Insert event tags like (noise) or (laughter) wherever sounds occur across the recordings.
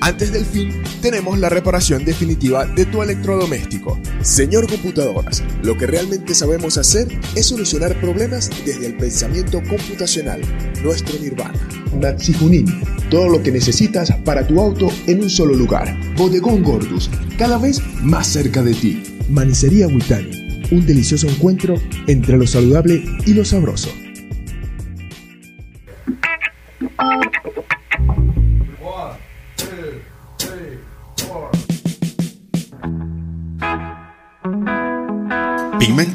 antes del fin, tenemos la reparación definitiva de tu electrodoméstico. Señor Computadoras, lo que realmente sabemos hacer es solucionar problemas desde el pensamiento computacional, nuestro nirvana. Natsi todo lo que necesitas para tu auto en un solo lugar. Bodegón Gordus, cada vez más cerca de ti. Manicería Witani, un delicioso encuentro entre lo saludable y lo sabroso.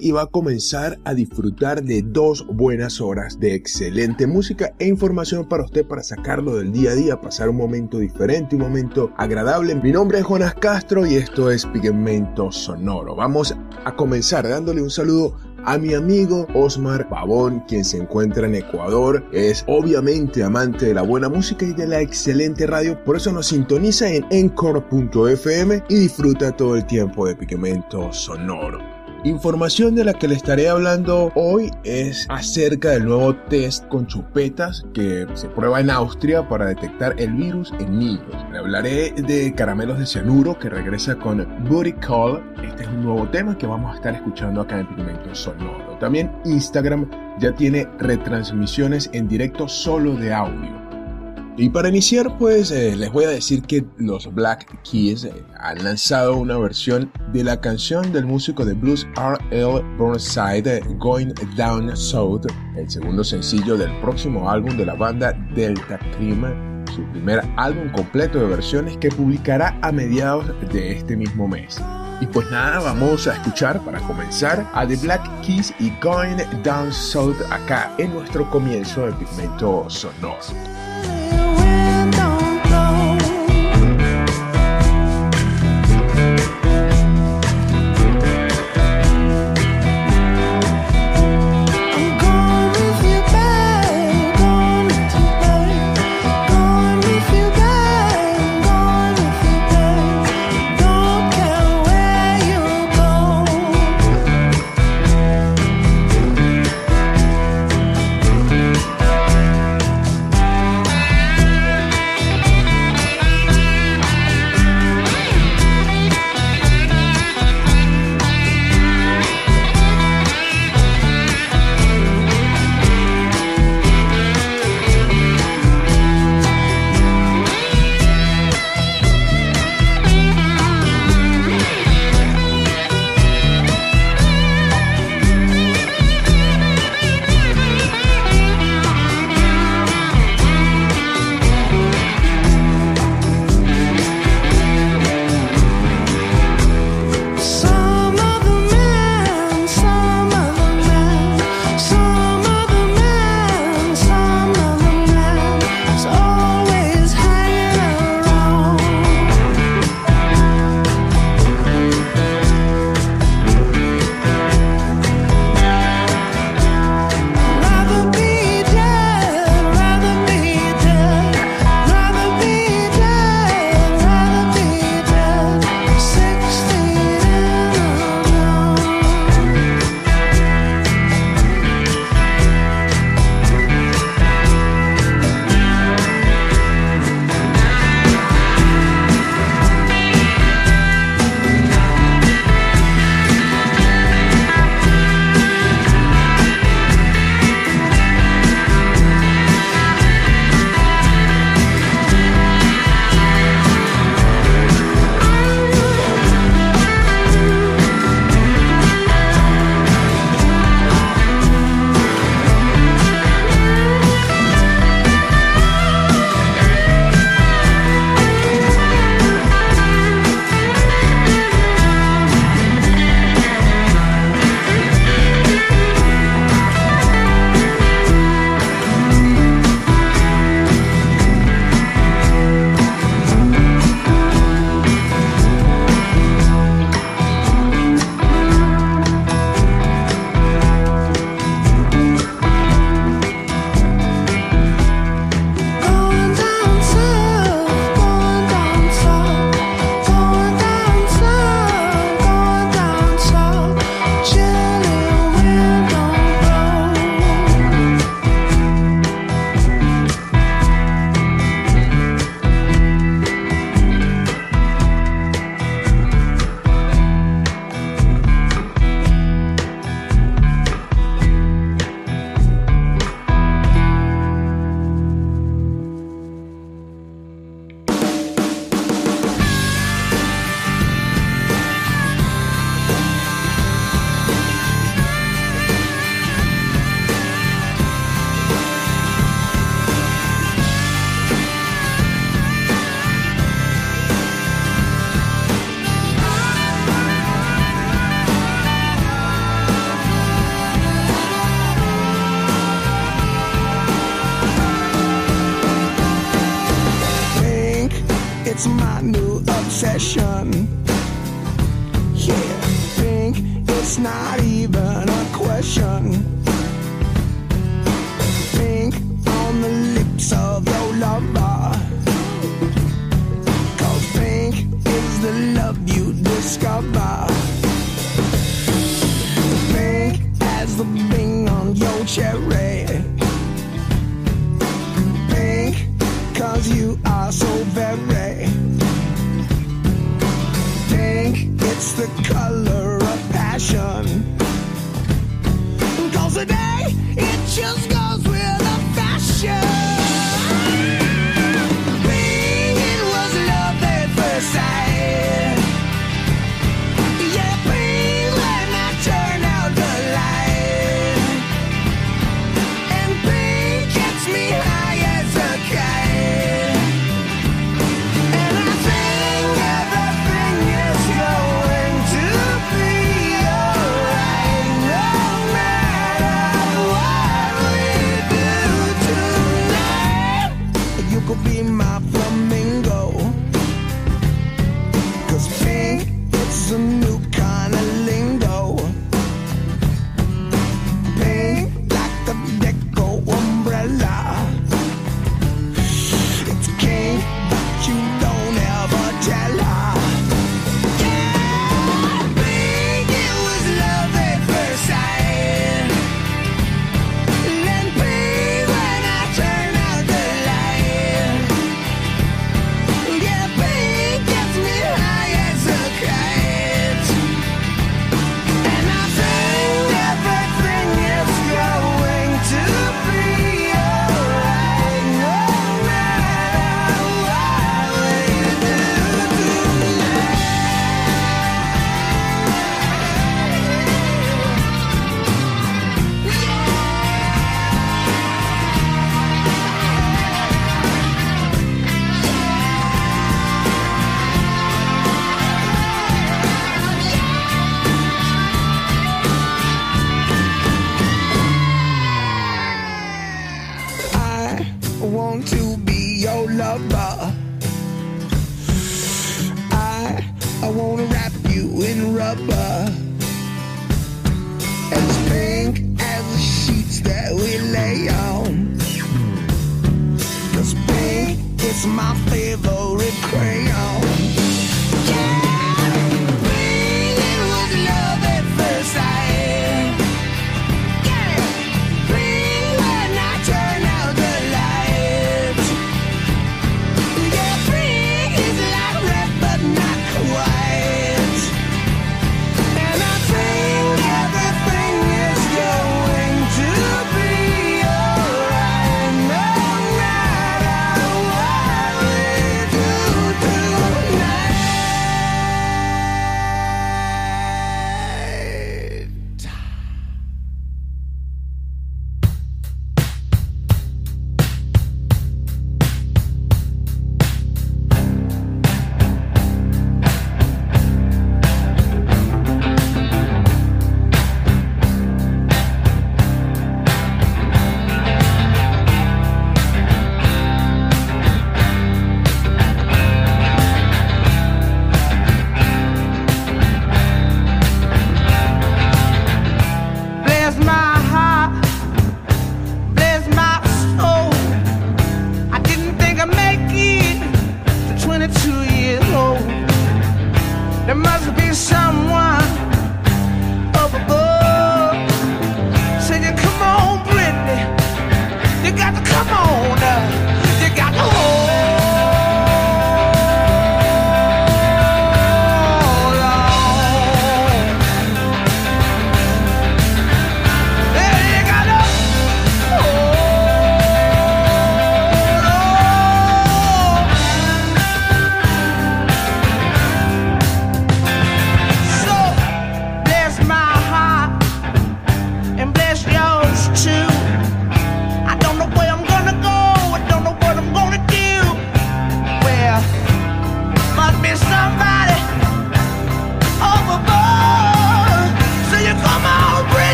Y va a comenzar a disfrutar de dos buenas horas de excelente música e información para usted para sacarlo del día a día, pasar un momento diferente, un momento agradable. Mi nombre es Jonas Castro y esto es Pigmento Sonoro. Vamos a comenzar dándole un saludo a mi amigo Osmar Pavón, quien se encuentra en Ecuador. Es obviamente amante de la buena música y de la excelente radio, por eso nos sintoniza en encore.fm y disfruta todo el tiempo de Pigmento Sonoro. Información de la que le estaré hablando hoy es acerca del nuevo test con chupetas que se prueba en Austria para detectar el virus en niños. Le hablaré de caramelos de cianuro que regresa con Booty Call. Este es un nuevo tema que vamos a estar escuchando acá en Pigmento Sonoro. También Instagram ya tiene retransmisiones en directo solo de audio. Y para iniciar, pues eh, les voy a decir que los Black Keys eh, han lanzado una versión de la canción del músico de blues R.L. Burnside, eh, Going Down South, el segundo sencillo del próximo álbum de la banda Delta Cream, su primer álbum completo de versiones que publicará a mediados de este mismo mes. Y pues nada, vamos a escuchar para comenzar a The Black Keys y Going Down South acá en nuestro comienzo del pigmento sonoro.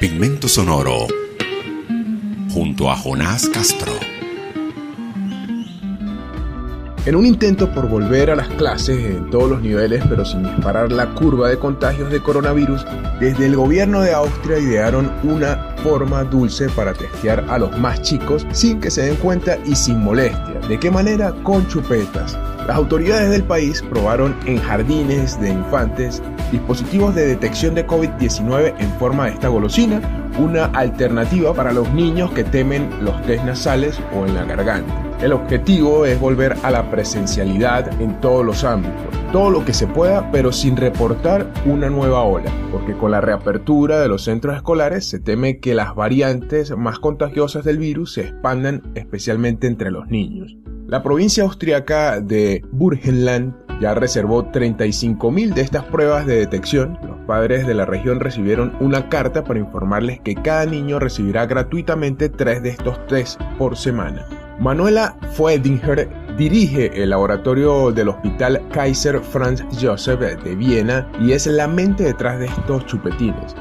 Pigmento Sonoro. Junto a Jonás Castro. En un intento por volver a las clases en todos los niveles, pero sin disparar la curva de contagios de coronavirus, desde el gobierno de Austria idearon una forma dulce para testear a los más chicos sin que se den cuenta y sin molestia. ¿De qué manera? Con chupetas. Las autoridades del país probaron en jardines de infantes dispositivos de detección de COVID-19 en forma de esta golosina, una alternativa para los niños que temen los test nasales o en la garganta. El objetivo es volver a la presencialidad en todos los ámbitos, todo lo que se pueda, pero sin reportar una nueva ola, porque con la reapertura de los centros escolares se teme que las variantes más contagiosas del virus se expandan especialmente entre los niños. La provincia austriaca de Burgenland ya reservó 35.000 de estas pruebas de detección. Los padres de la región recibieron una carta para informarles que cada niño recibirá gratuitamente tres de estos test por semana. Manuela Fuedinger dirige el laboratorio del Hospital Kaiser Franz Joseph de Viena y es la mente detrás de estos chupetines.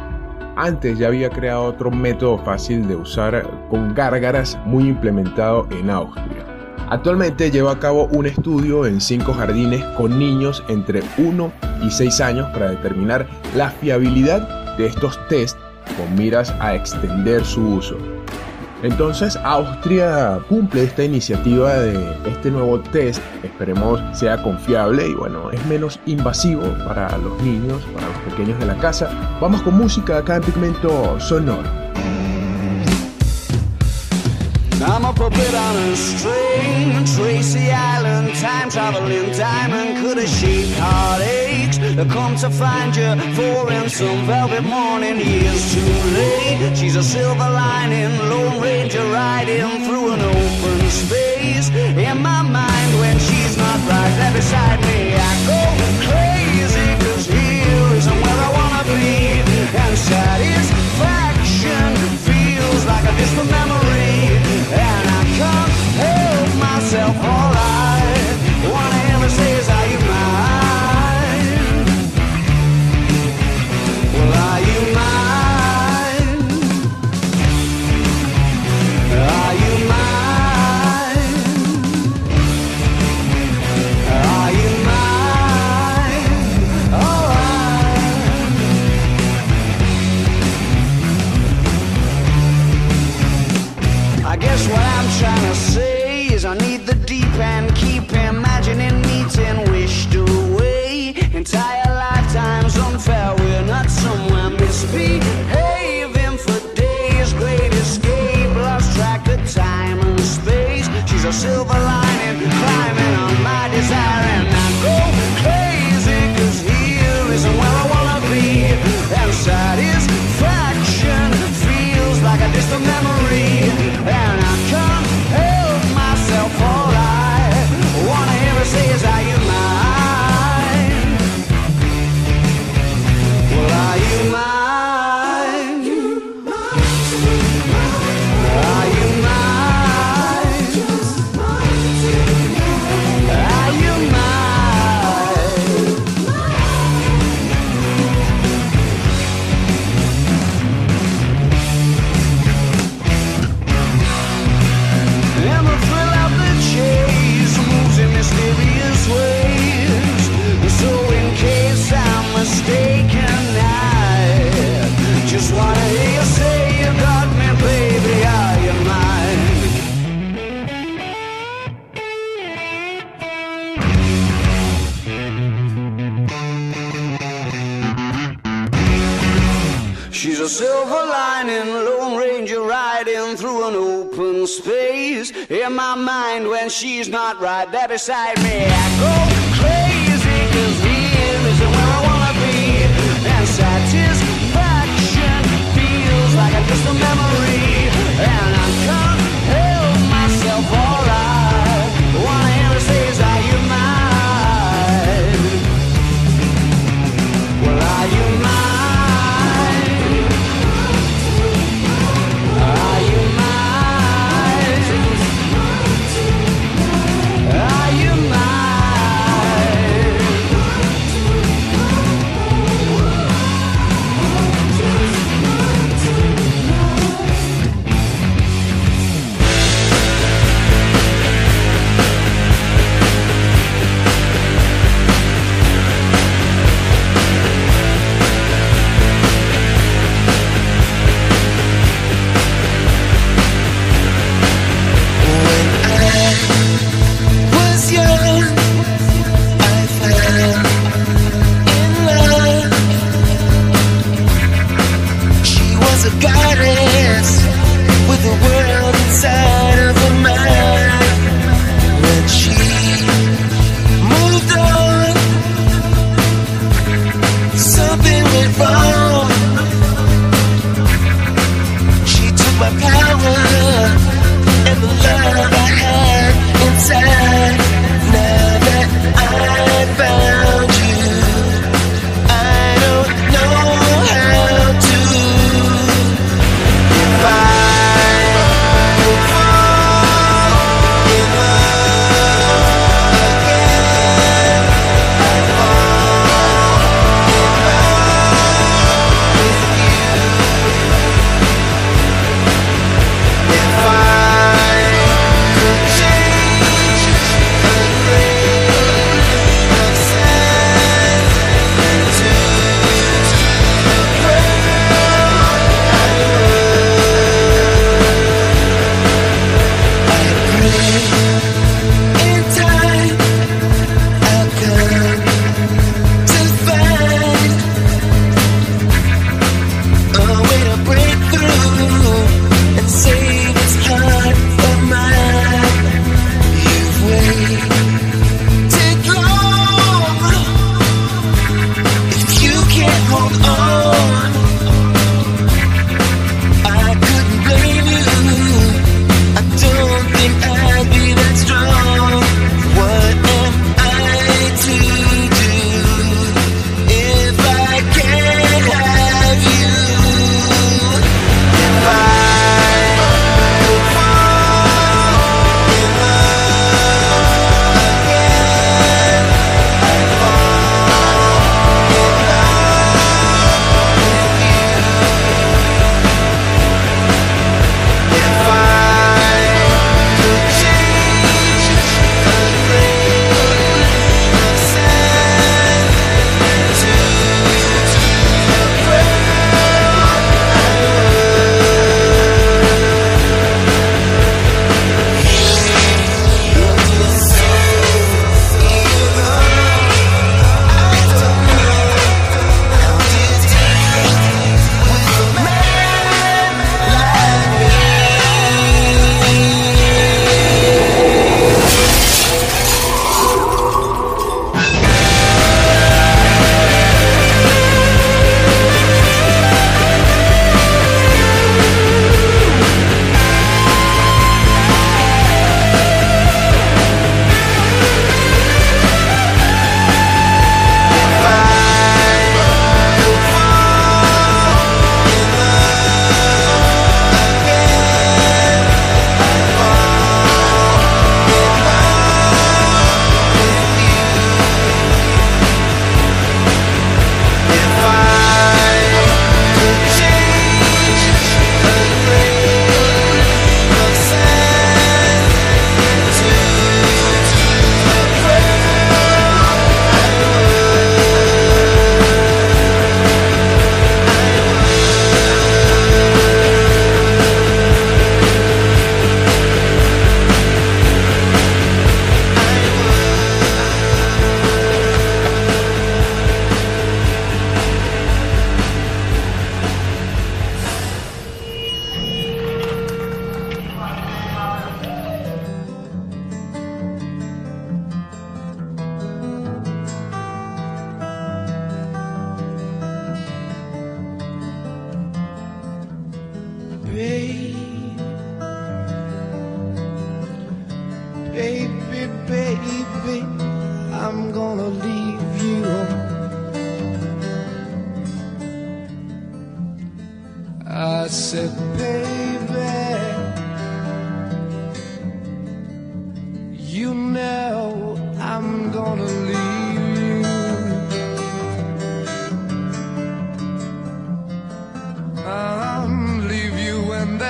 Antes ya había creado otro método fácil de usar con gárgaras muy implementado en Austria. Actualmente lleva a cabo un estudio en cinco jardines con niños entre 1 y 6 años para determinar la fiabilidad de estos test con miras a extender su uso. Entonces Austria cumple esta iniciativa de este nuevo test, esperemos sea confiable y bueno, es menos invasivo para los niños, para los pequeños de la casa. Vamos con música acá en Pigmento Sonoro. I'm a puppet on a string, Tracy Island, time traveling diamond. Could have shaped heartaches. I come to find you for in some velvet morning. Years too late. She's a silver lining, Lone Ranger riding through an open space. In my mind, when she's not right there beside me, I go crazy. Cause here isn't where I wanna be. And satisfaction feels like a memory. She's not right. There beside me, I go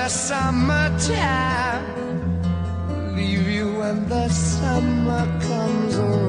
the summertime. Leave you when the summer comes around.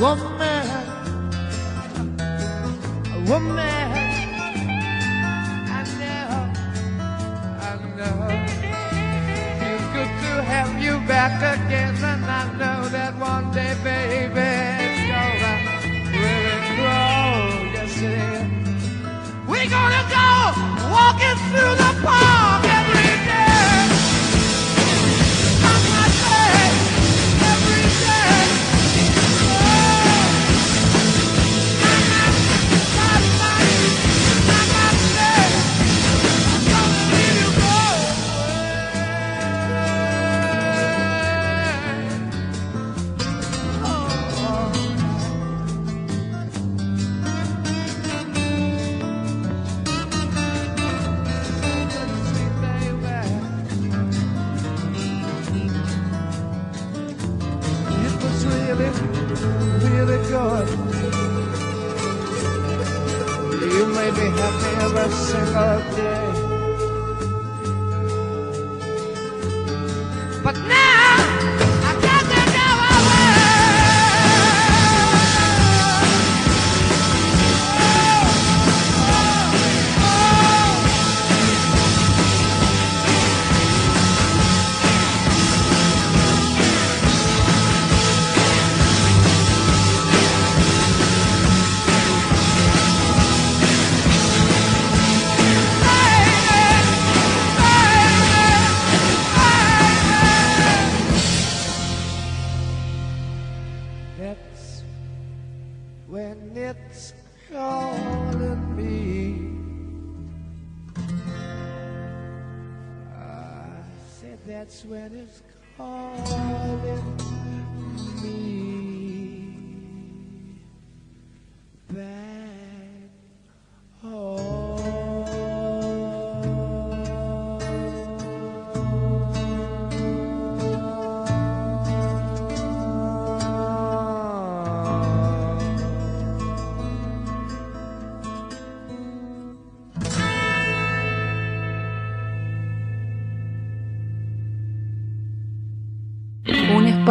woman, a woman.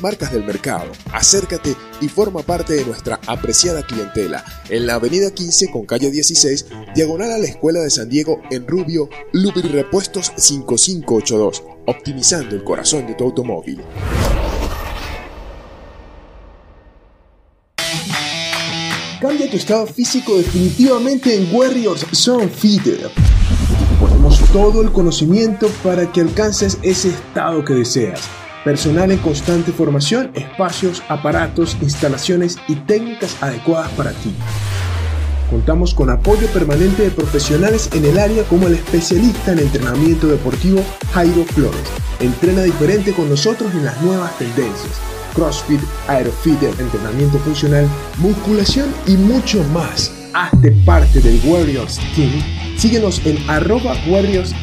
marcas del mercado. Acércate y forma parte de nuestra apreciada clientela en la avenida 15 con calle 16, diagonal a la Escuela de San Diego en Rubio, Lubrirepuestos 5582, optimizando el corazón de tu automóvil. Cambia tu estado físico definitivamente en Warriors Zone Fitter. Ponemos todo el conocimiento para que alcances ese estado que deseas. Personal en constante formación, espacios, aparatos, instalaciones y técnicas adecuadas para ti. Contamos con apoyo permanente de profesionales en el área como el especialista en entrenamiento deportivo Jairo Flores. Entrena diferente con nosotros en las nuevas tendencias. CrossFit, Aerofit, entrenamiento funcional, musculación y mucho más. Hazte parte del Warriors Team. Síguenos en arroba Warriors.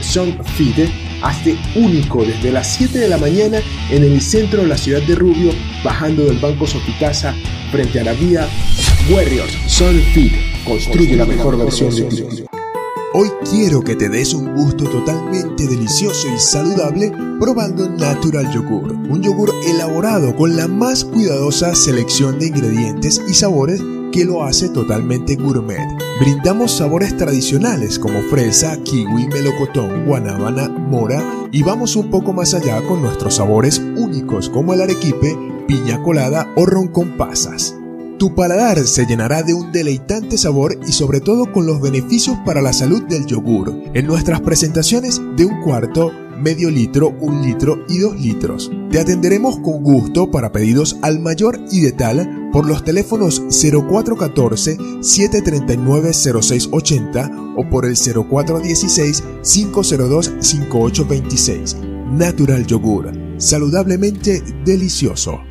Hazte único desde las 7 de la mañana en el centro de la ciudad de Rubio, bajando del Banco Sofitasa frente a la vía Warriors Zone Fit. Construye la mejor versión de ti. Hoy quiero que te des un gusto totalmente delicioso y saludable probando Natural Yogur, un yogur elaborado con la más cuidadosa selección de ingredientes y sabores que lo hace totalmente gourmet. Brindamos sabores tradicionales como fresa, kiwi, melocotón, guanábana, mora y vamos un poco más allá con nuestros sabores únicos como el arequipe, piña colada o ron con pasas. Tu paladar se llenará de un deleitante sabor y sobre todo con los beneficios para la salud del yogur en nuestras presentaciones de un cuarto, medio litro, un litro y dos litros. Te atenderemos con gusto para pedidos al mayor y de tal por los teléfonos 0414-739-0680 o por el 0416-502-5826. Natural Yogur, saludablemente delicioso.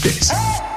exquisitez.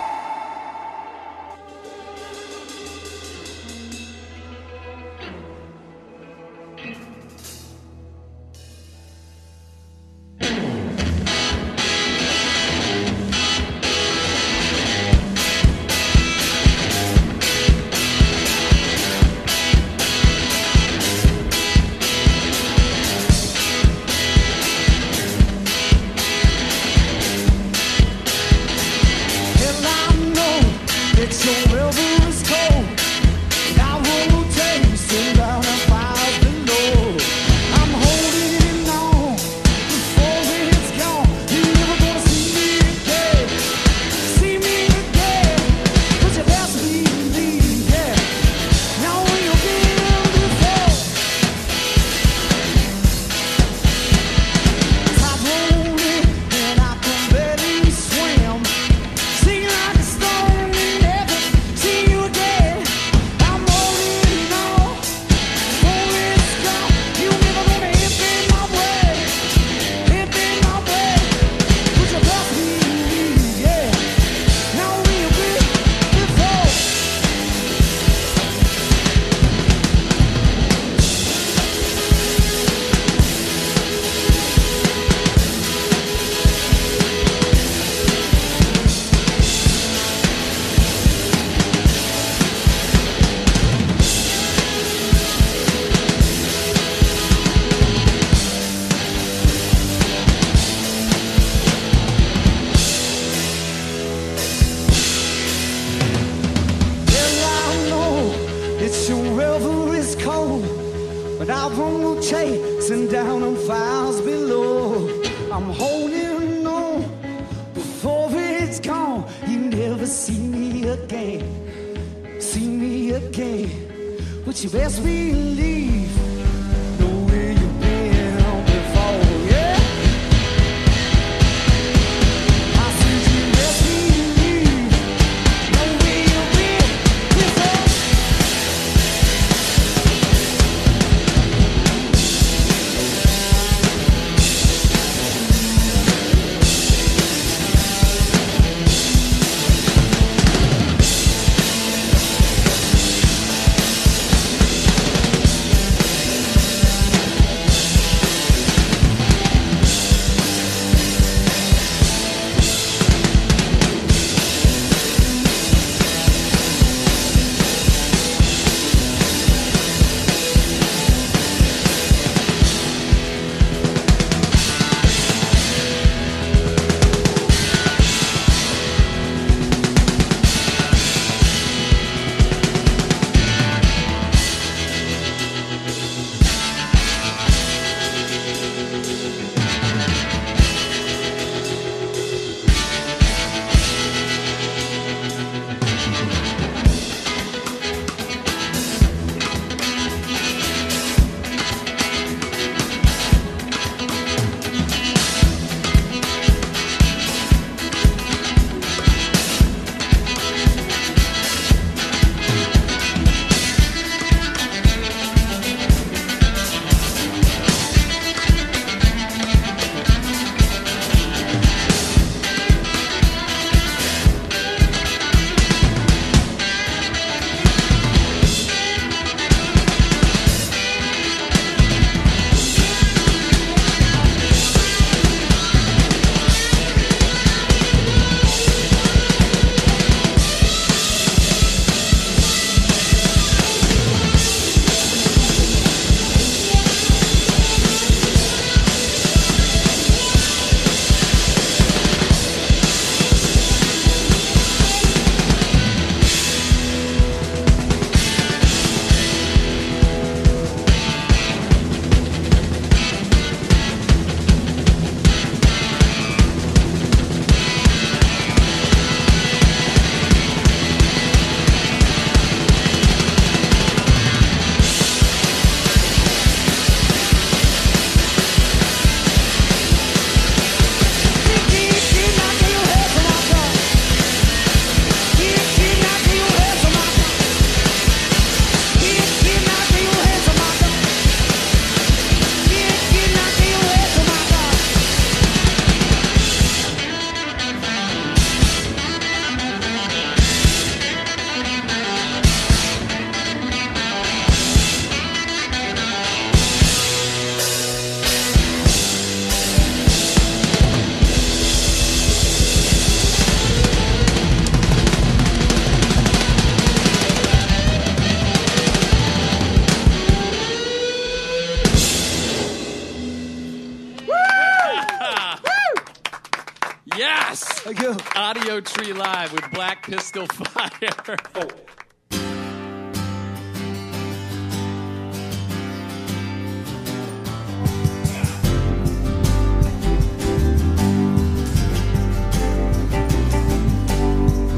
Tree Live with Black Pistol (laughs) Fire.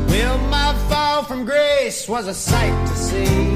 Well, my fall from grace was a sight to see.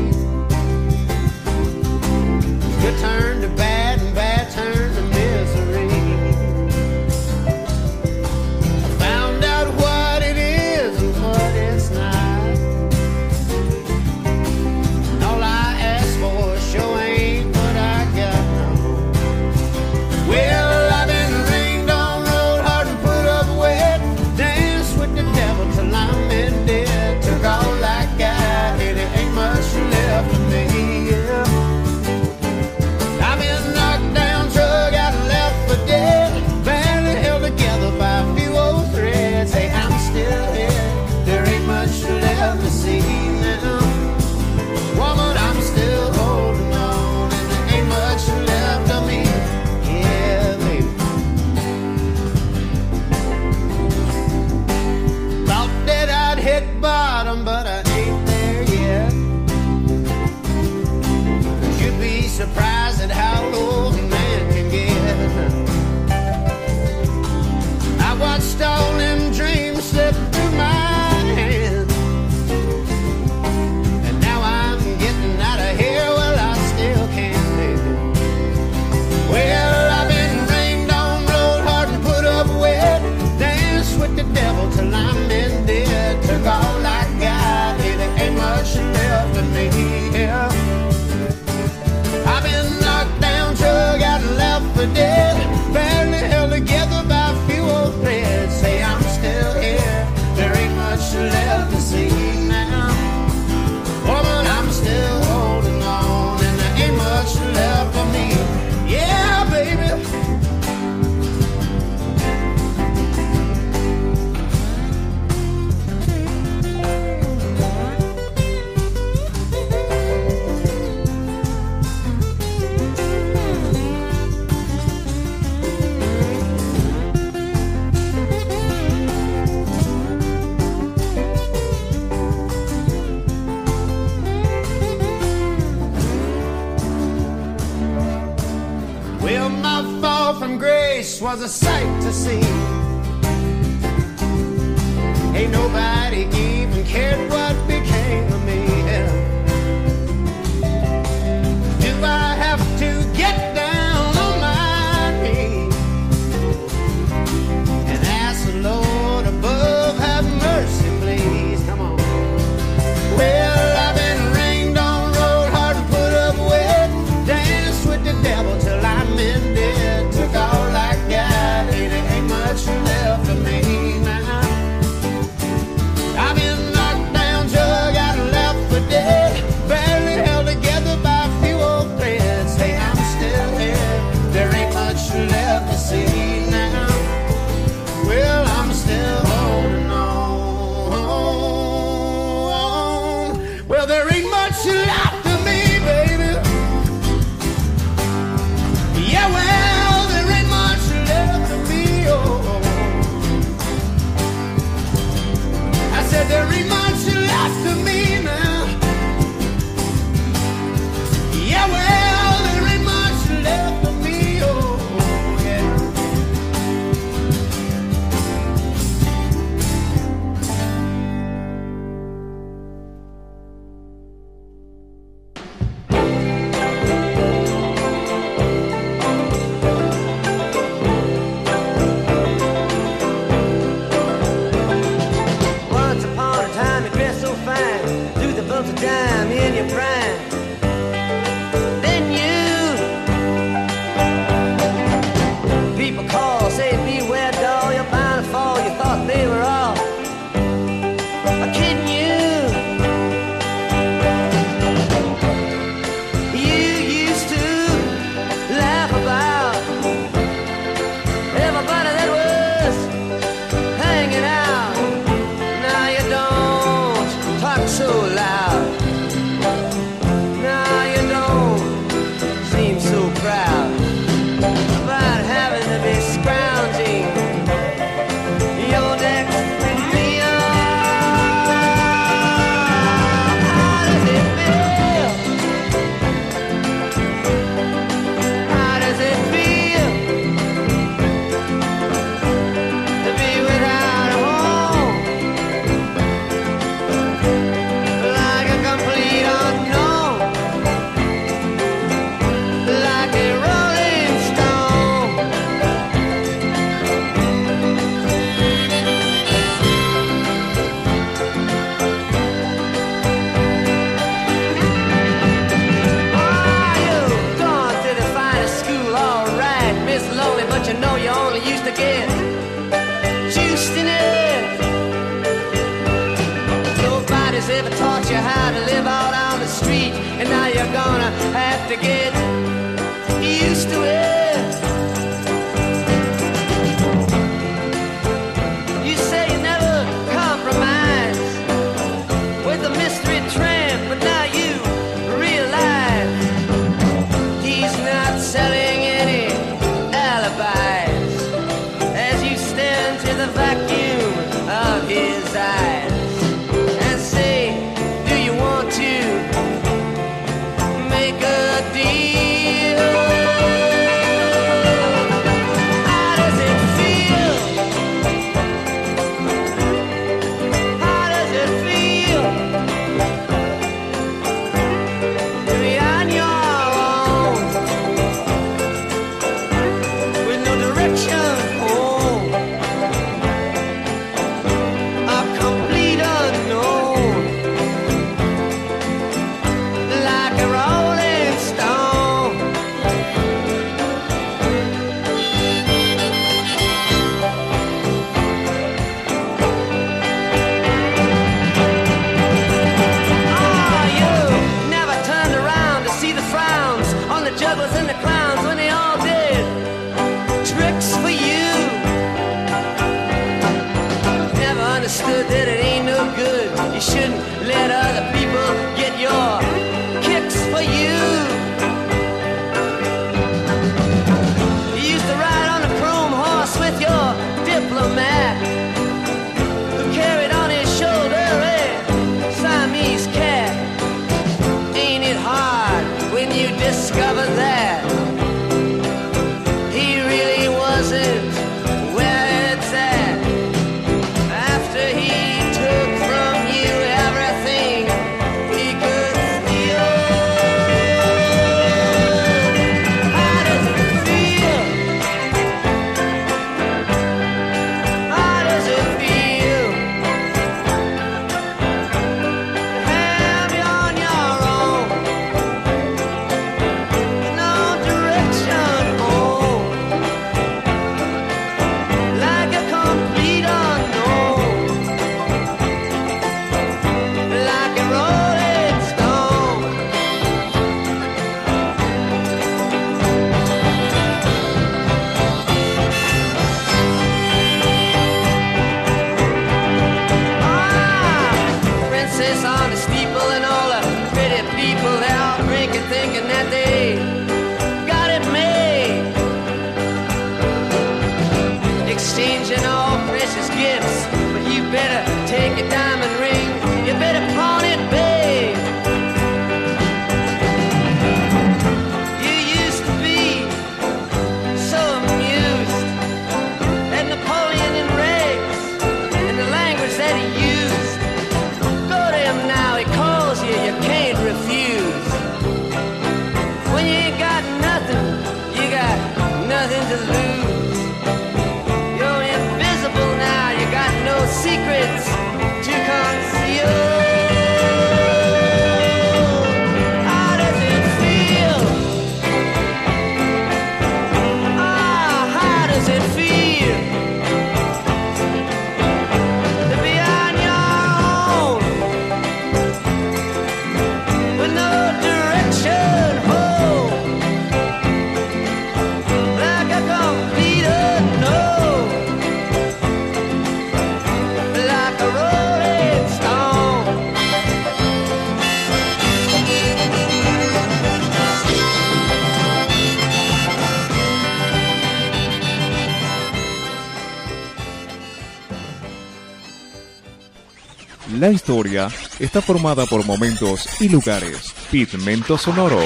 Historia está formada por momentos y lugares. Pigmento Sonoro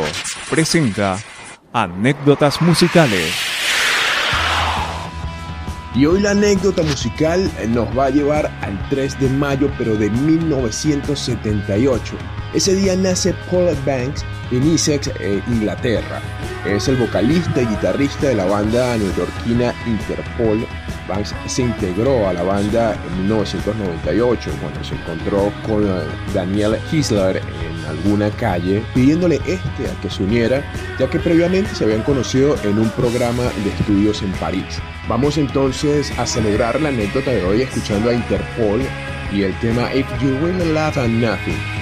presenta anécdotas musicales. Y hoy la anécdota musical eh, nos va a llevar al 3 de mayo, pero de 1978. Ese día nace Paul Banks en Essex, eh, Inglaterra. Es el vocalista y guitarrista de la banda neoyorquina Interpol Banks se integró a la banda en 1998 cuando se encontró con eh, Daniel Hisler en alguna calle pidiéndole este a que se uniera ya que previamente se habían conocido en un programa de estudios en París. Vamos entonces a celebrar la anécdota de hoy escuchando a Interpol y el tema If You Will Laugh at Nothing.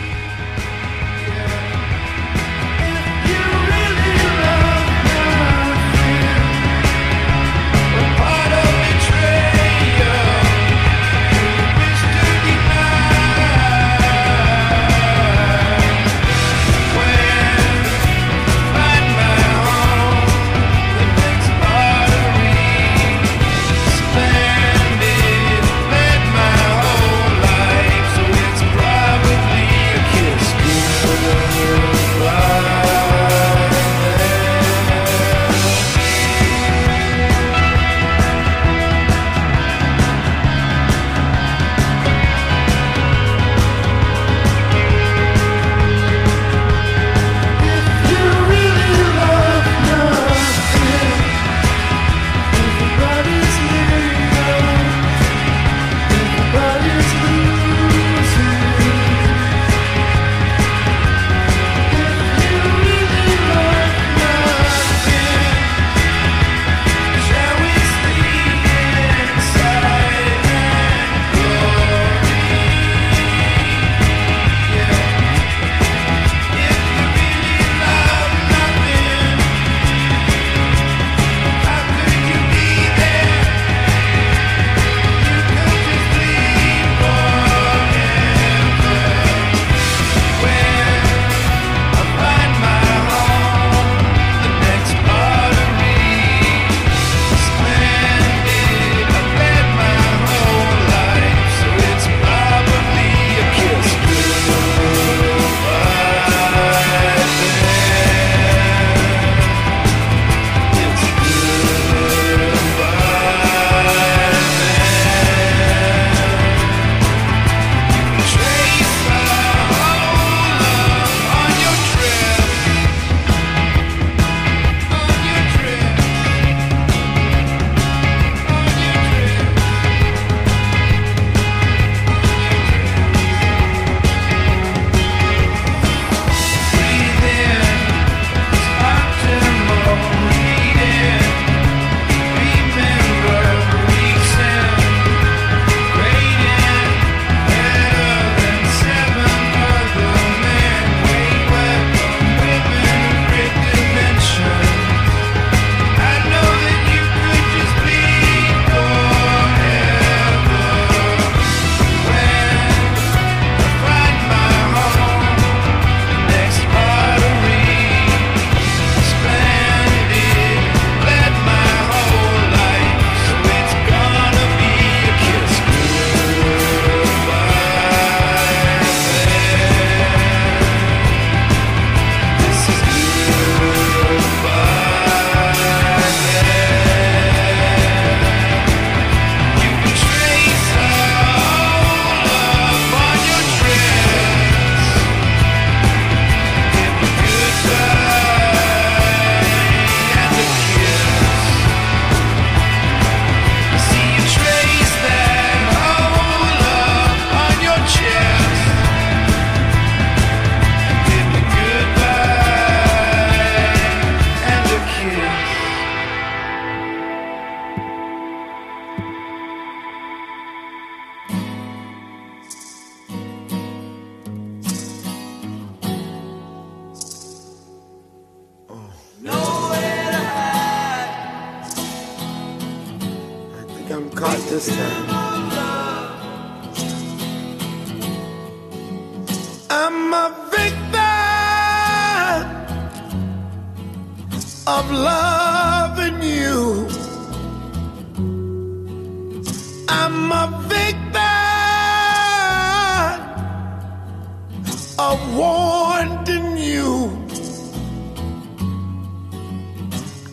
Of wanting you.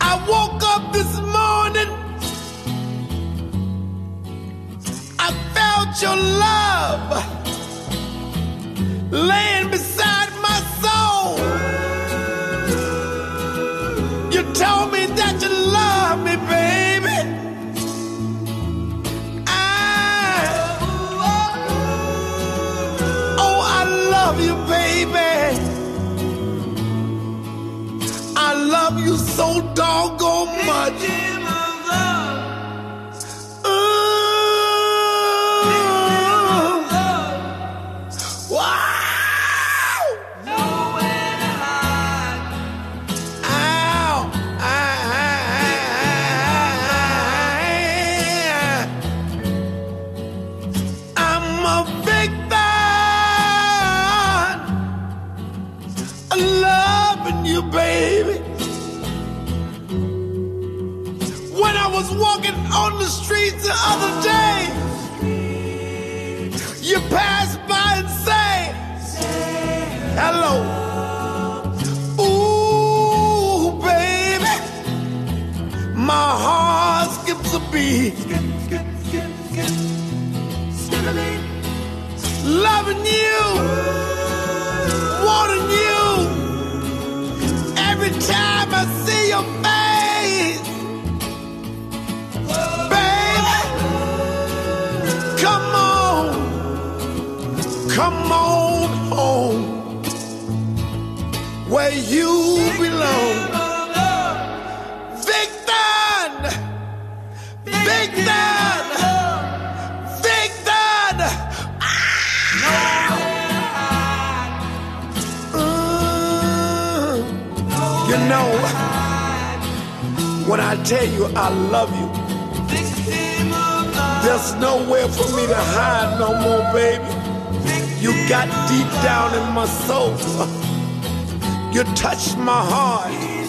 I woke up this morning. I felt your love laying beside beat. Loving you, wanting you. Every time I see your face, baby, come on. Come on home where you belong. When I tell you I love you, there's nowhere for me to hide no more, baby. You got deep down in my soul. (laughs) You touched my heart.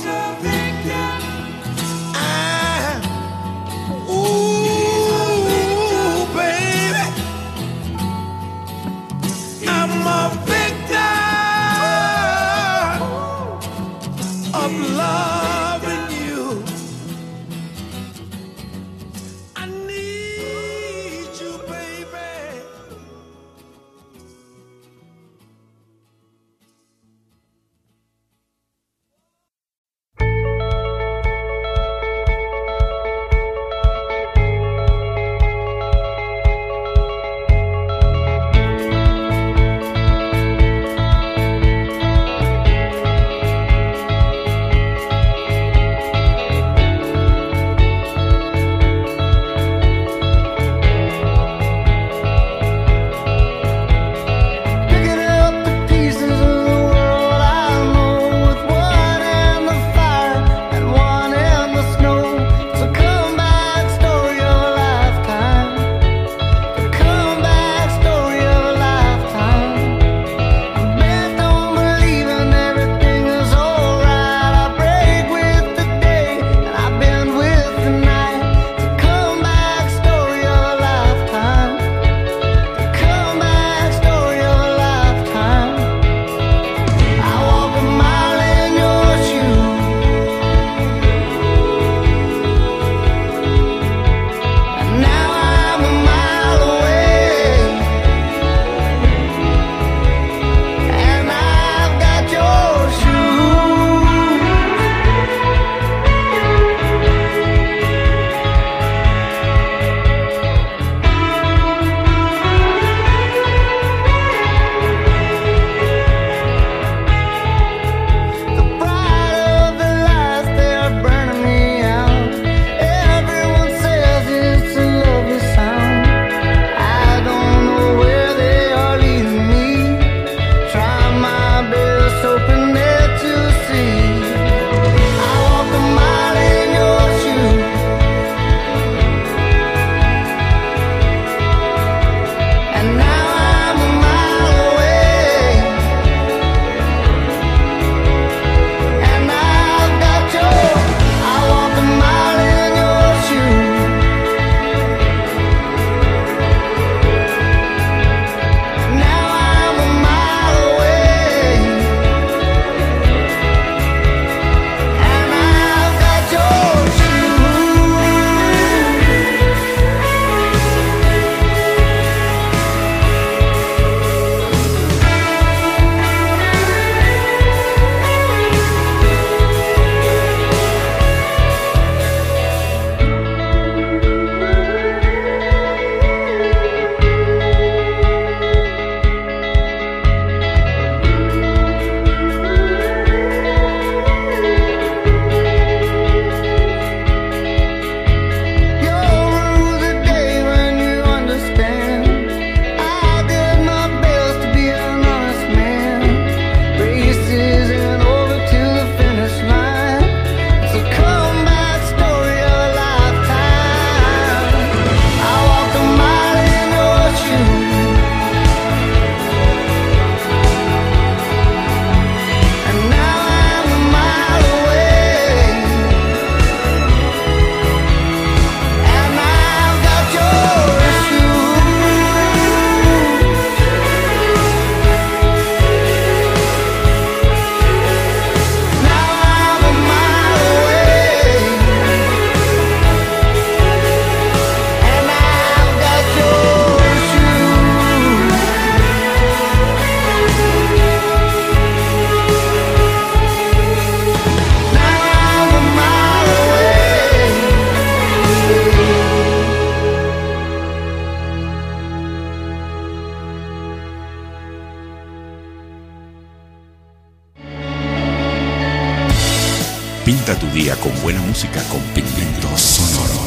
Día con buena música con pigmento sonoro.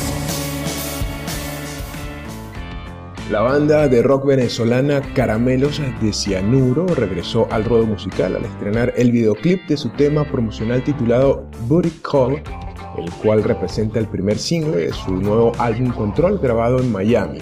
La banda de rock venezolana Caramelos de Cianuro regresó al ruedo musical al estrenar el videoclip de su tema promocional titulado Booty Call, el cual representa el primer single de su nuevo álbum Control grabado en Miami.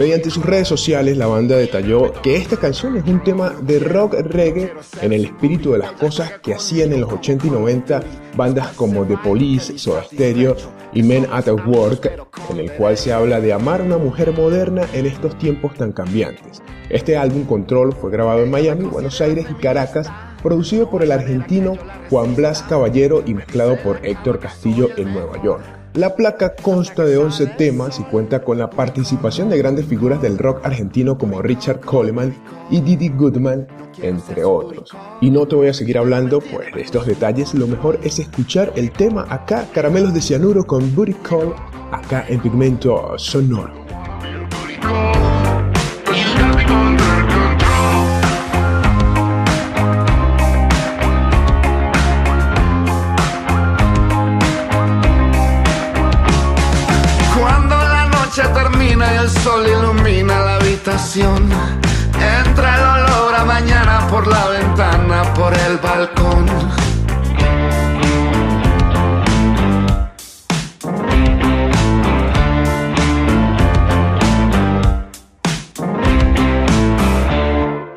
Mediante sus redes sociales, la banda detalló que esta canción es un tema de rock reggae en el espíritu de las cosas que hacían en los 80 y 90 bandas como The Police, Soda Stereo y Men at Work, en el cual se habla de amar a una mujer moderna en estos tiempos tan cambiantes. Este álbum Control fue grabado en Miami, Buenos Aires y Caracas, producido por el argentino Juan Blas Caballero y mezclado por Héctor Castillo en Nueva York. La placa consta de 11 temas y cuenta con la participación de grandes figuras del rock argentino como Richard Coleman y Didi Goodman, entre otros. Y no te voy a seguir hablando pues de estos detalles, lo mejor es escuchar el tema acá, Caramelos de Cianuro con Booty Call, acá en Pigmento Sonoro. Entra el olor a mañana por la ventana, por el balcón.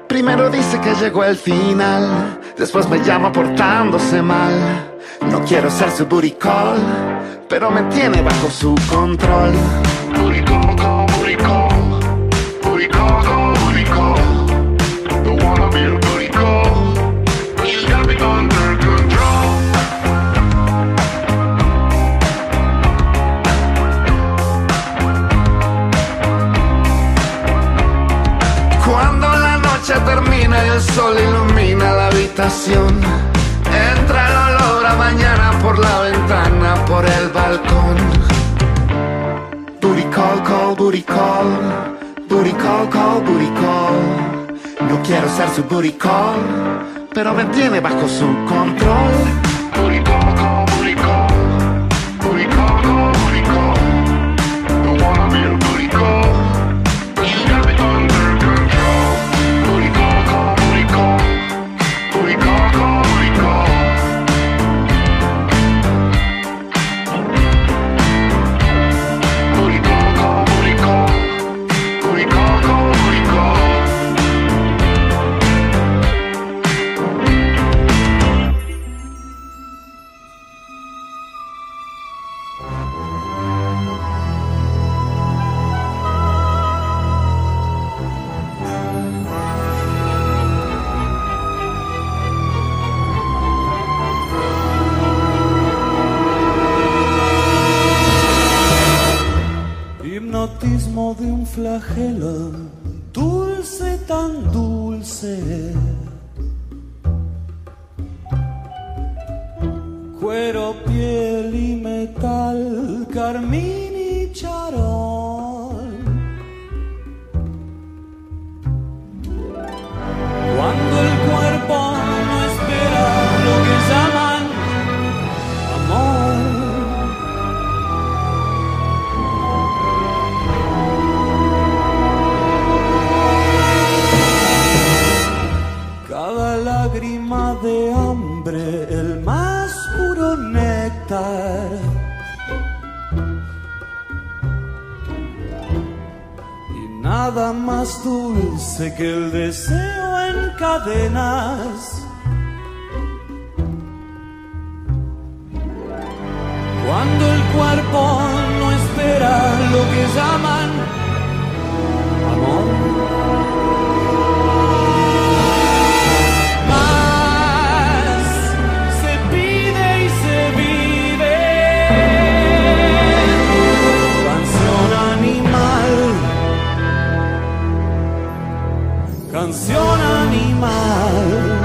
Primero dice que llegó el final, después me llama portándose mal. No quiero ser su call, pero me tiene bajo su control. El sol ilumina la habitación, entra el olor a mañana por la ventana, por el balcón. Booty call, call, booty call. Booty call, call, booty call. No quiero ser su booty call, pero me tiene bajo su control. Booty call, flagelo, dulce tan dulce. Cuero, piel y metal, carmín más dulce que el deseo en cadenas. Cuando el cuerpo no espera lo que llaman Canción animal.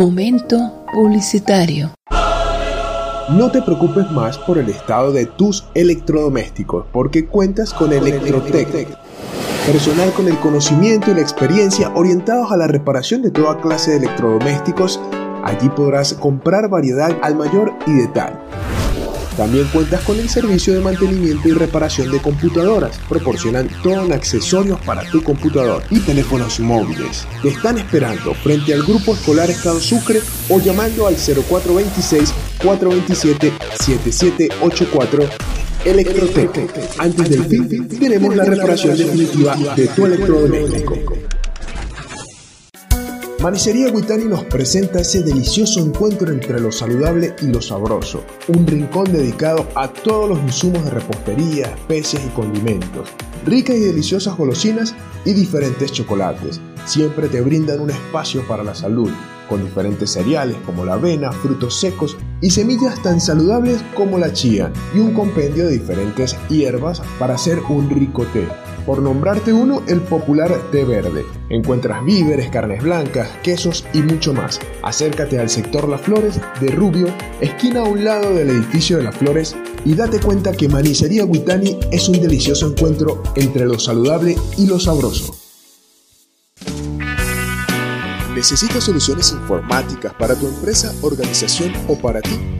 Momento publicitario. No te preocupes más por el estado de tus electrodomésticos, porque cuentas con Electrotec. Personal con el conocimiento y la experiencia orientados a la reparación de toda clase de electrodomésticos. Allí podrás comprar variedad al mayor y detalle. También cuentas con el servicio de mantenimiento y reparación de computadoras. Proporcionan todo en accesorios para tu computador y teléfonos móviles. Te están esperando frente al Grupo Escolar Estado Sucre o llamando al 0426-427-7784 Electrotec. Antes del fin, tenemos la reparación definitiva de tu electrodoméstico. Manicería Guitani nos presenta ese delicioso encuentro entre lo saludable y lo sabroso, un rincón dedicado a todos los insumos de repostería, especias y condimentos, ricas y deliciosas golosinas y diferentes chocolates. Siempre te brindan un espacio para la salud, con diferentes cereales como la avena, frutos secos y semillas tan saludables como la chía, y un compendio de diferentes hierbas para hacer un rico té. Por nombrarte uno, el popular té verde. Encuentras víveres, carnes blancas, quesos y mucho más. Acércate al sector Las Flores de Rubio, esquina a un lado del edificio de Las Flores, y date cuenta que Manicería Guitani es un delicioso encuentro entre lo saludable y lo sabroso. ¿Necesitas soluciones informáticas para tu empresa, organización o para ti?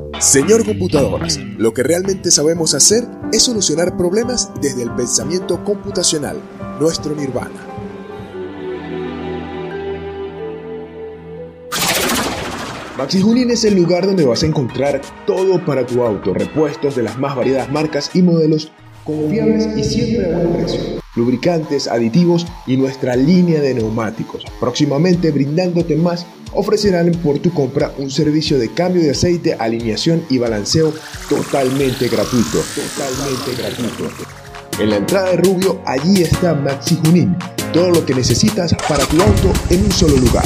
Señor Computadoras, lo que realmente sabemos hacer es solucionar problemas desde el pensamiento computacional, nuestro nirvana. Maxi Junín es el lugar donde vas a encontrar todo para tu auto, repuestos de las más variadas marcas y modelos confiables y siempre a buen precio. Lubricantes, aditivos y nuestra línea de neumáticos. Próximamente brindándote más, ofrecerán por tu compra un servicio de cambio de aceite, alineación y balanceo totalmente gratuito. Totalmente gratuito. En la entrada de Rubio, allí está Maxi Junín. Todo lo que necesitas para tu auto en un solo lugar.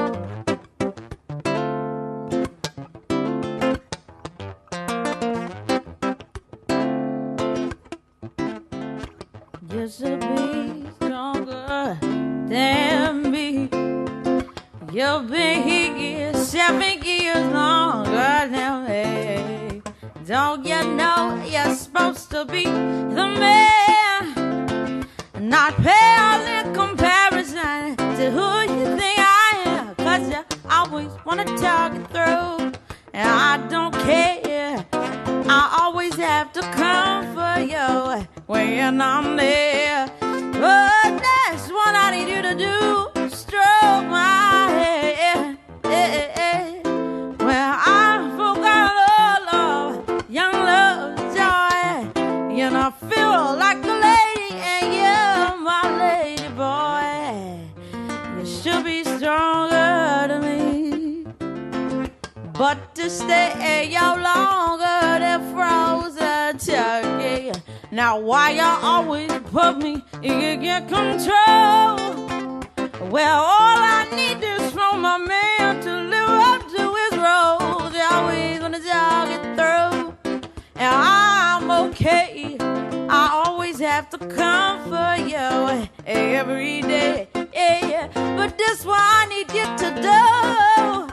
to be the man? Not pale in comparison to who you think I am. Cause you always wanna talk it through. And I don't care. I always have to come for you when I'm there. But that's what I need you to do. But to stay out longer than frozen turkey. Now why you always put me in your control? Well, all I need is for my man to live up to his roles. Always gonna jog it through, and I'm okay. I always have to come for you every day. Yeah, but this one I need you to do.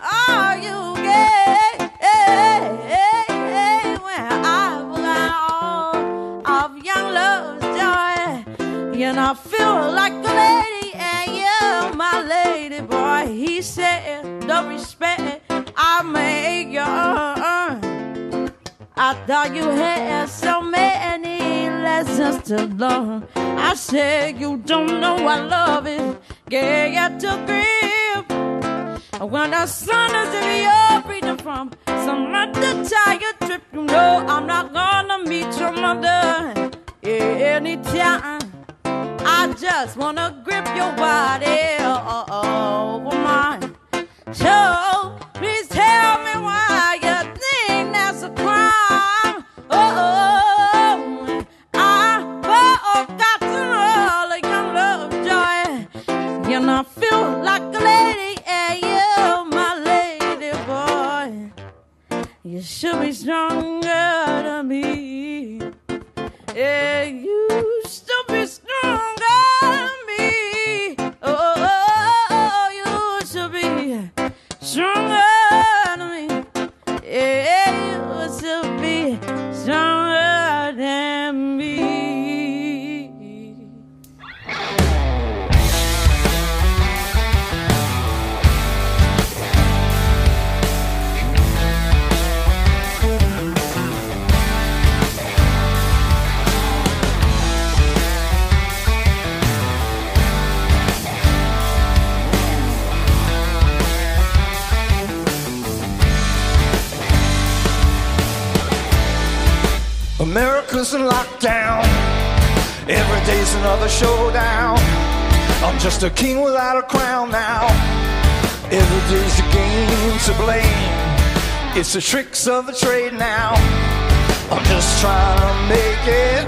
And I feel like a lady, and you're my lady boy. He said, "The respect it. I make you earn." I thought you had so many lessons to learn. I said you don't know what love is. Get you to grip. When the sun is in your freedom from some other tired trip, you know I'm not gonna meet your mother anytime. I just wanna grip your body over mine. So please tell me why you think that's a crime. Oh, I forgot to know like your love joy. And I feel like a lady, and you're my lady boy. You should be stronger than me. Yeah, you should be stronger America's in lockdown. Every day's another showdown. I'm just a king without a crown now. Every day's a game to blame. It's the tricks of the trade now. I'm just trying to make it,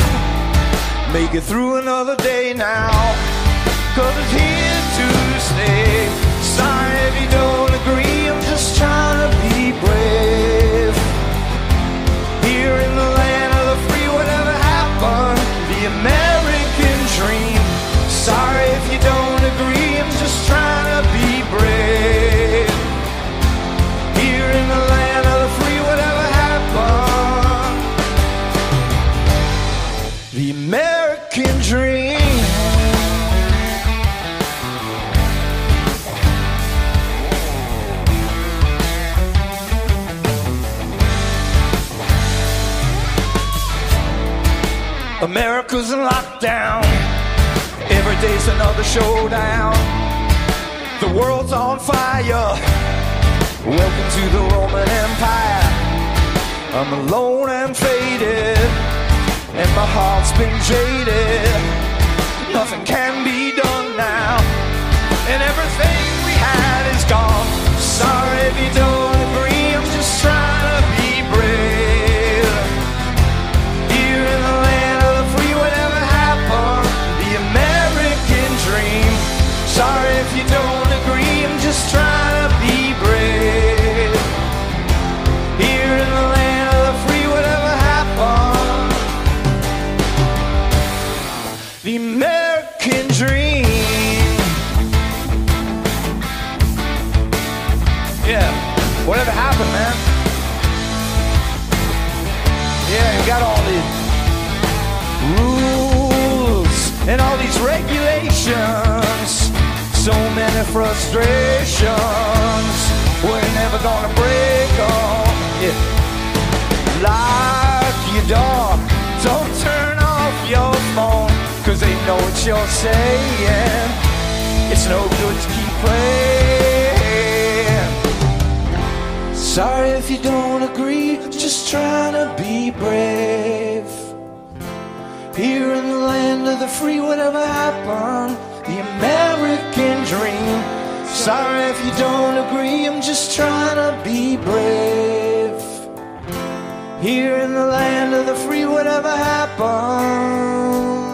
make it through another day now. Cause it's here to stay. Sorry if you don't agree, I'm just trying to be brave. American dream. Sorry if you don't America's in lockdown. Every day's another showdown. The world's on fire. Welcome to the Roman Empire. I'm alone and faded, and my heart's been jaded. Nothing can be done now, and everything we had is gone. Sorry if you don't and all these regulations. So many frustrations. We're never gonna break them. Yeah. Lock your door. Don't turn off your phone. Cause they know what you're saying. It's no good to keep playing. Sorry if you don't agree, just trying to be brave. Here in the land of the free, whatever happened, the American dream. Sorry if you don't agree, I'm just trying to be brave. Here in the land of the free, whatever happens.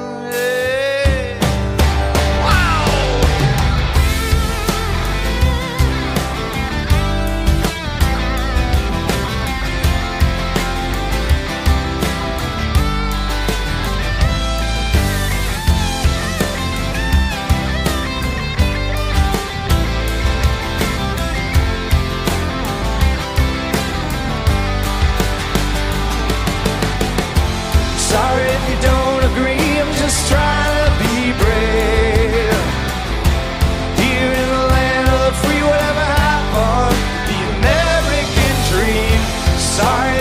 Sorry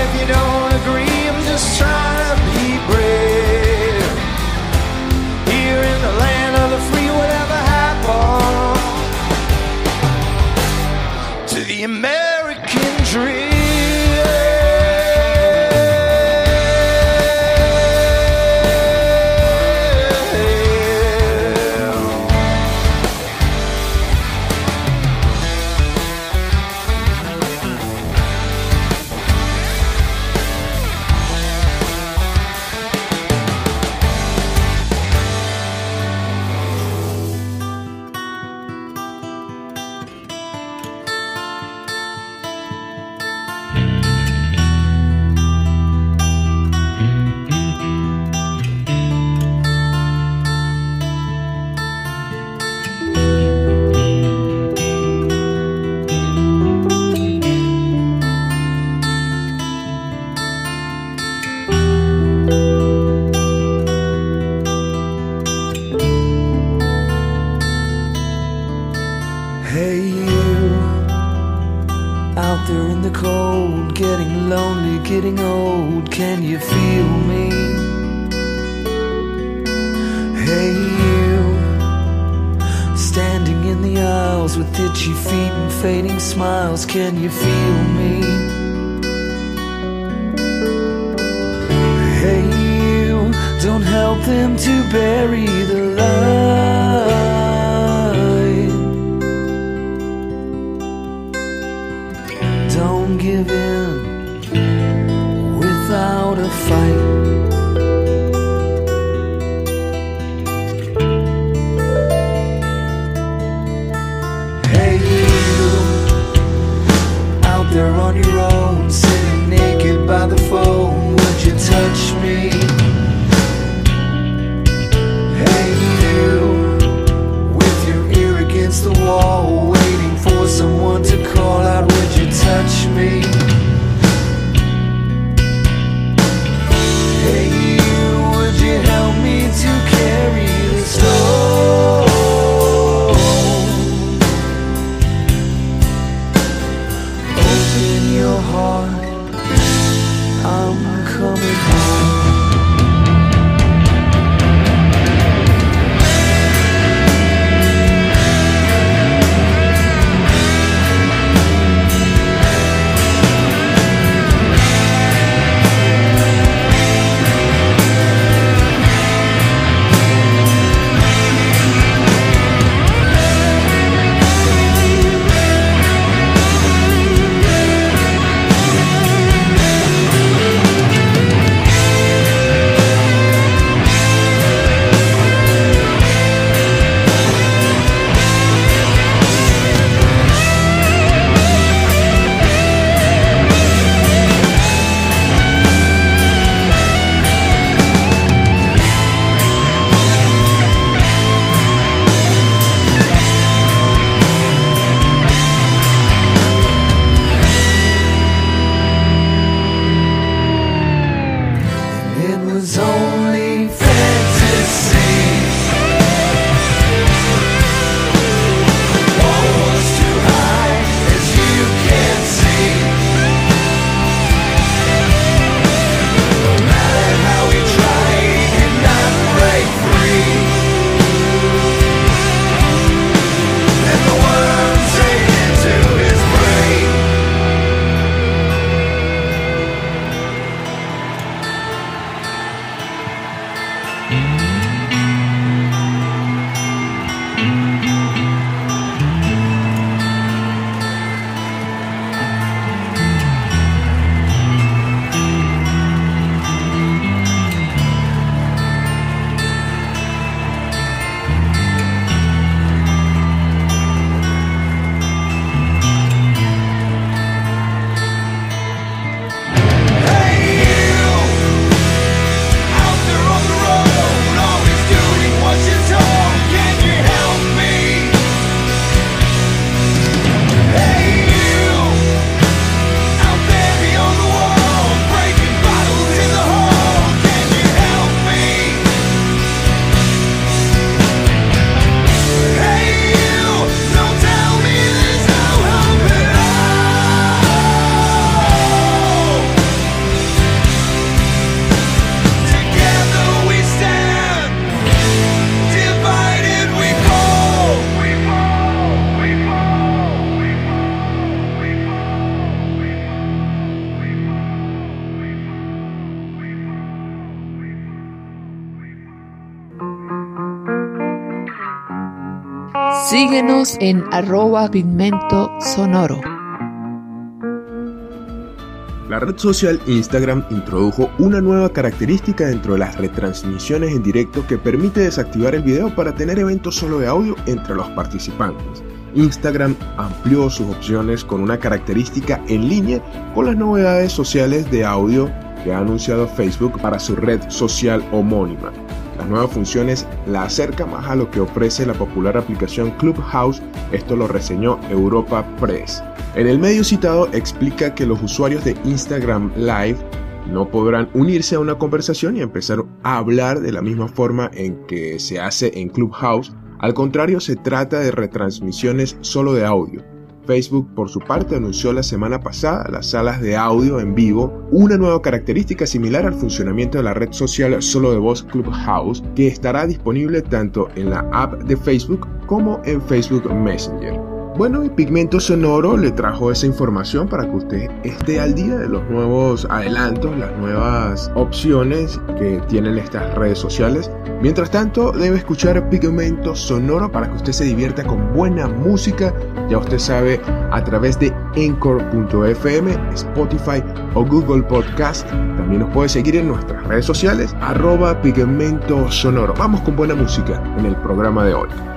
Can you feel En arroba sonoro. La red social Instagram introdujo una nueva característica dentro de las retransmisiones en directo que permite desactivar el video para tener eventos solo de audio entre los participantes. Instagram amplió sus opciones con una característica en línea con las novedades sociales de audio que ha anunciado Facebook para su red social homónima. Las nuevas funciones la acerca más a lo que ofrece la popular aplicación Clubhouse, esto lo reseñó Europa Press. En el medio citado explica que los usuarios de Instagram Live no podrán unirse a una conversación y empezar a hablar de la misma forma en que se hace en Clubhouse. Al contrario, se trata de retransmisiones solo de audio. Facebook, por su parte, anunció la semana pasada las salas de audio en vivo, una nueva característica similar al funcionamiento de la red social solo de voz Clubhouse, que estará disponible tanto en la app de Facebook como en Facebook Messenger. Bueno, y Pigmento Sonoro le trajo esa información para que usted esté al día de los nuevos adelantos, las nuevas opciones que tienen estas redes sociales. Mientras tanto, debe escuchar Pigmento Sonoro para que usted se divierta con buena música, ya usted sabe, a través de Encore.fm, Spotify o Google Podcast. También nos puede seguir en nuestras redes sociales, arroba Pigmento Sonoro. Vamos con buena música en el programa de hoy.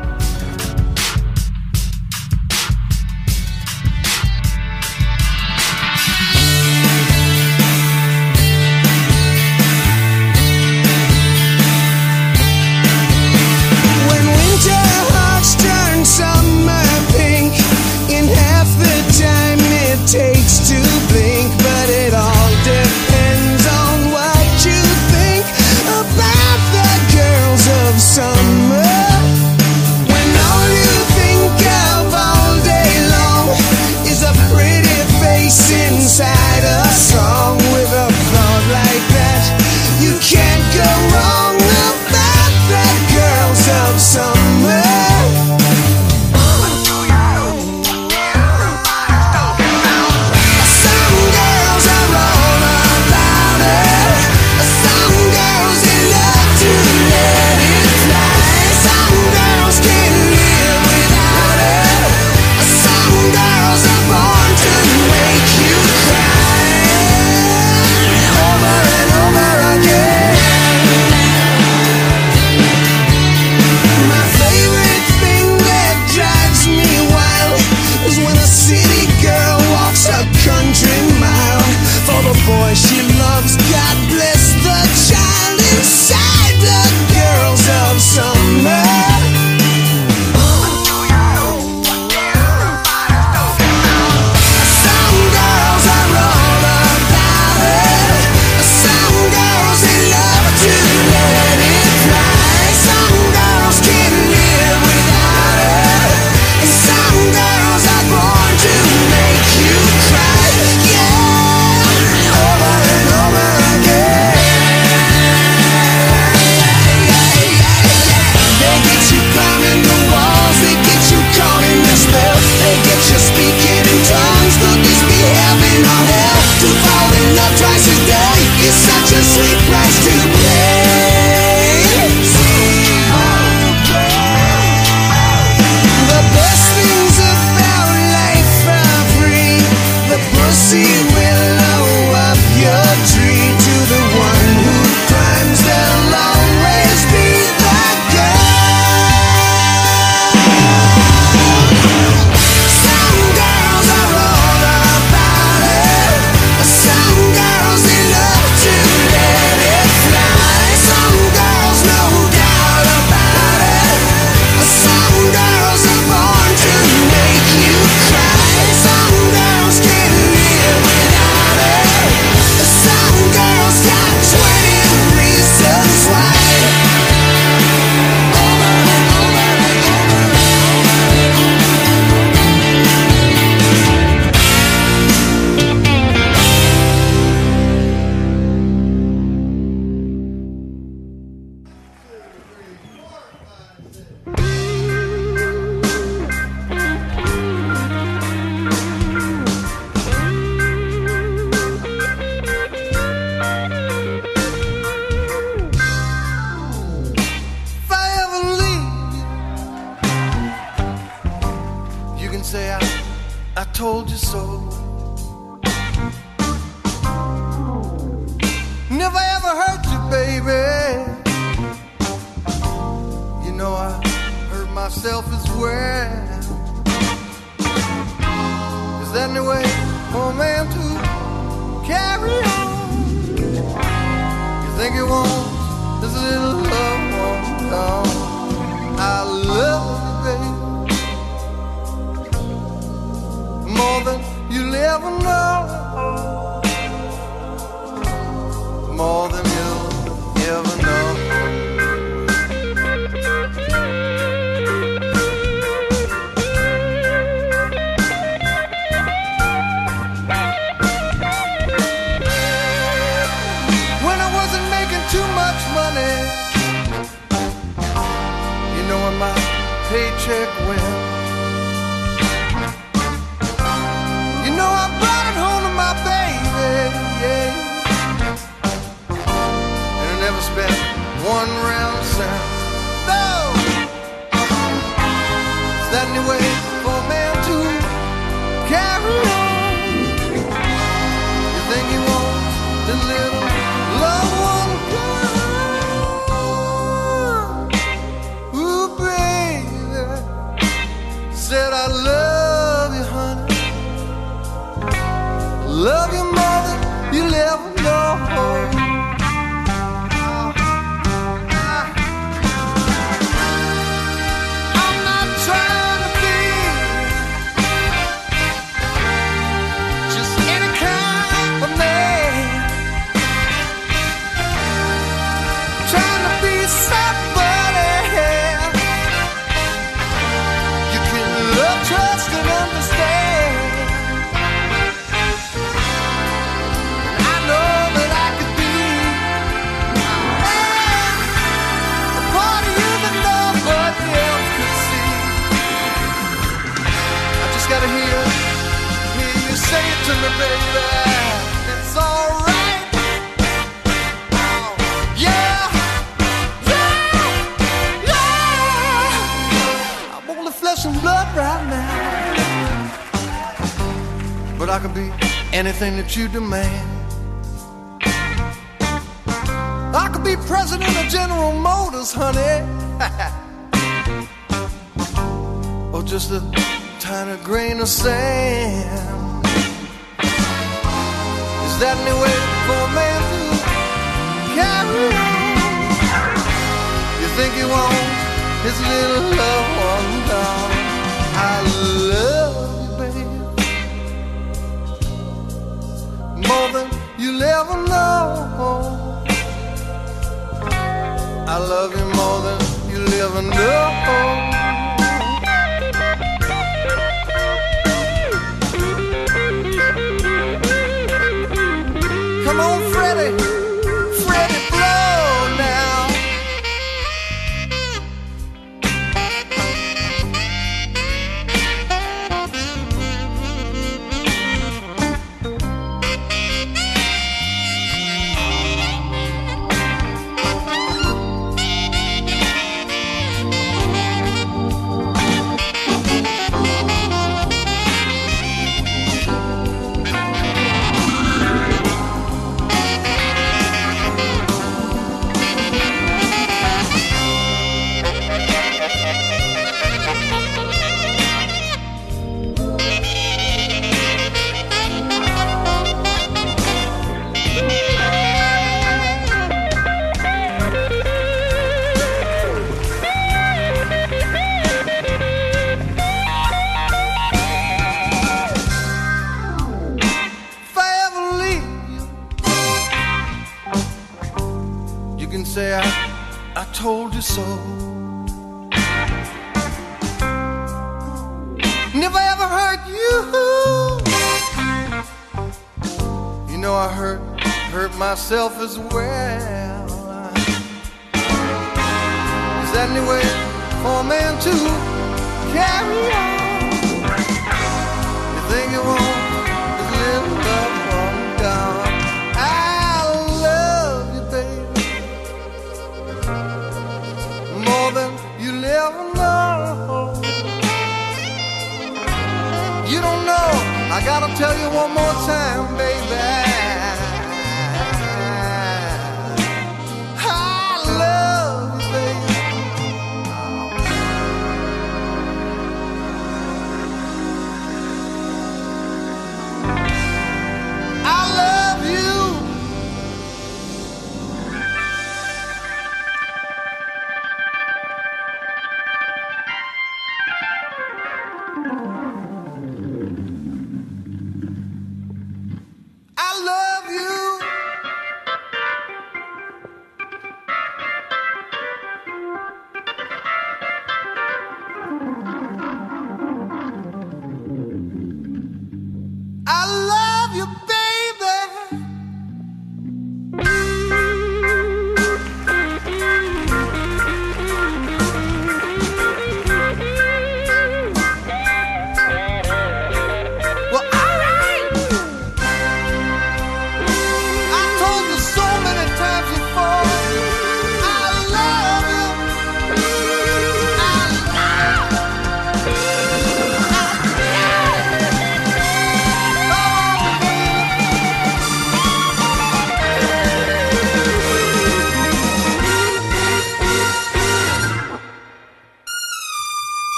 check when I can be anything that you demand. I could be president of General Motors, honey. (laughs) or just a tiny grain of sand. Is that any way for a man to carry on? You think he wants his little love? you'll ever know. I love you more than you'll ever know. Come on, Freddie. told you so. Never ever hurt you. You know I hurt, hurt myself as well. Is that any way for a man to carry on? You think you won't? gotta tell you one more time, baby.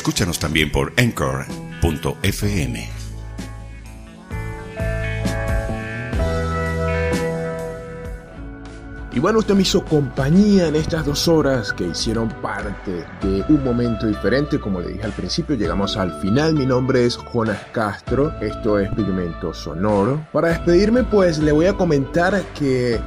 Escúchanos también por anchor.fm. Y bueno, usted me hizo compañía en estas dos horas que hicieron parte de un momento diferente. Como le dije al principio, llegamos al final. Mi nombre es Jonas Castro. Esto es Pigmento Sonoro. Para despedirme, pues le voy a comentar que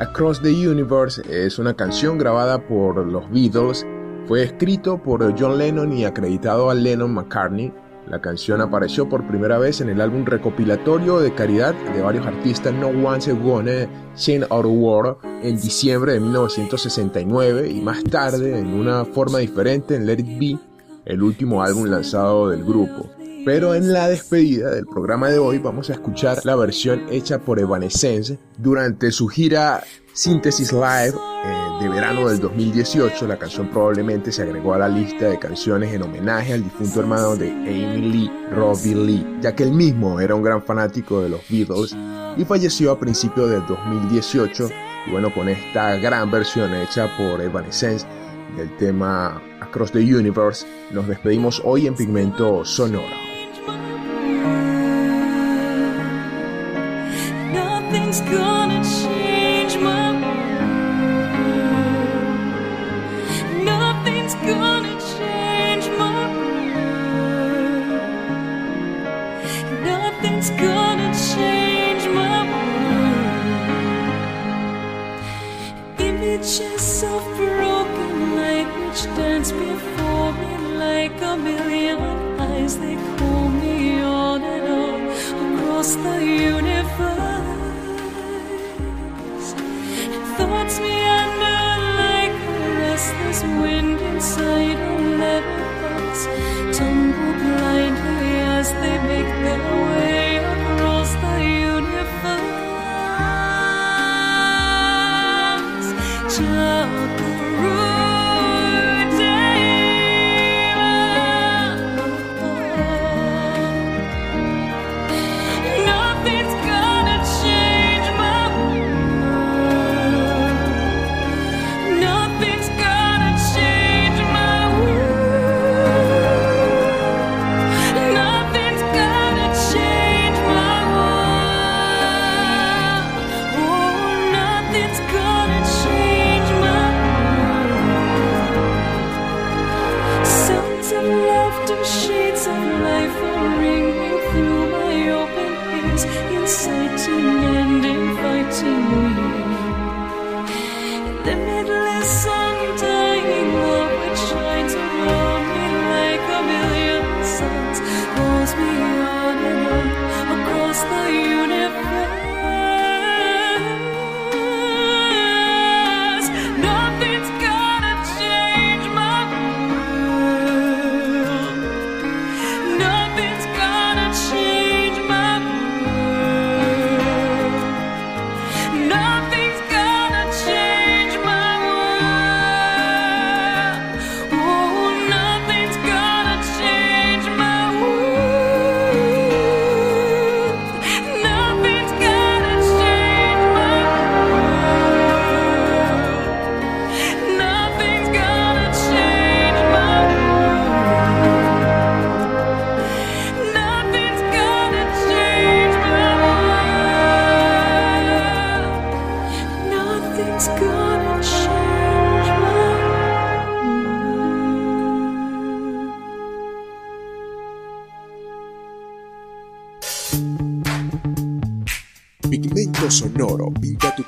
Across the Universe es una canción grabada por los Beatles. Fue escrito por John Lennon y acreditado a Lennon McCartney. La canción apareció por primera vez en el álbum recopilatorio de caridad de varios artistas No One's Gonna Sing Our War en diciembre de 1969 y más tarde en una forma diferente en Let It Be, el último álbum lanzado del grupo. Pero en la despedida del programa de hoy vamos a escuchar la versión hecha por Evanescence durante su gira Synthesis Live de verano del 2018. La canción probablemente se agregó a la lista de canciones en homenaje al difunto hermano de Amy Lee, Robbie Lee, ya que él mismo era un gran fanático de los Beatles y falleció a principios del 2018. Y bueno, con esta gran versión hecha por Evanescence del tema Across the Universe, nos despedimos hoy en Pigmento Sonoro. Across the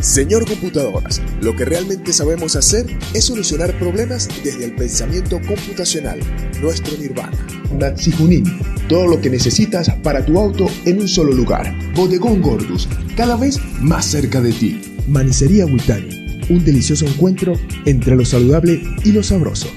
Señor Computadoras, lo que realmente sabemos hacer es solucionar problemas desde el pensamiento computacional, nuestro nirvana. Natsi Junín, todo lo que necesitas para tu auto en un solo lugar. Bodegón Gordus, cada vez más cerca de ti. Manicería Witani, un delicioso encuentro entre lo saludable y lo sabroso.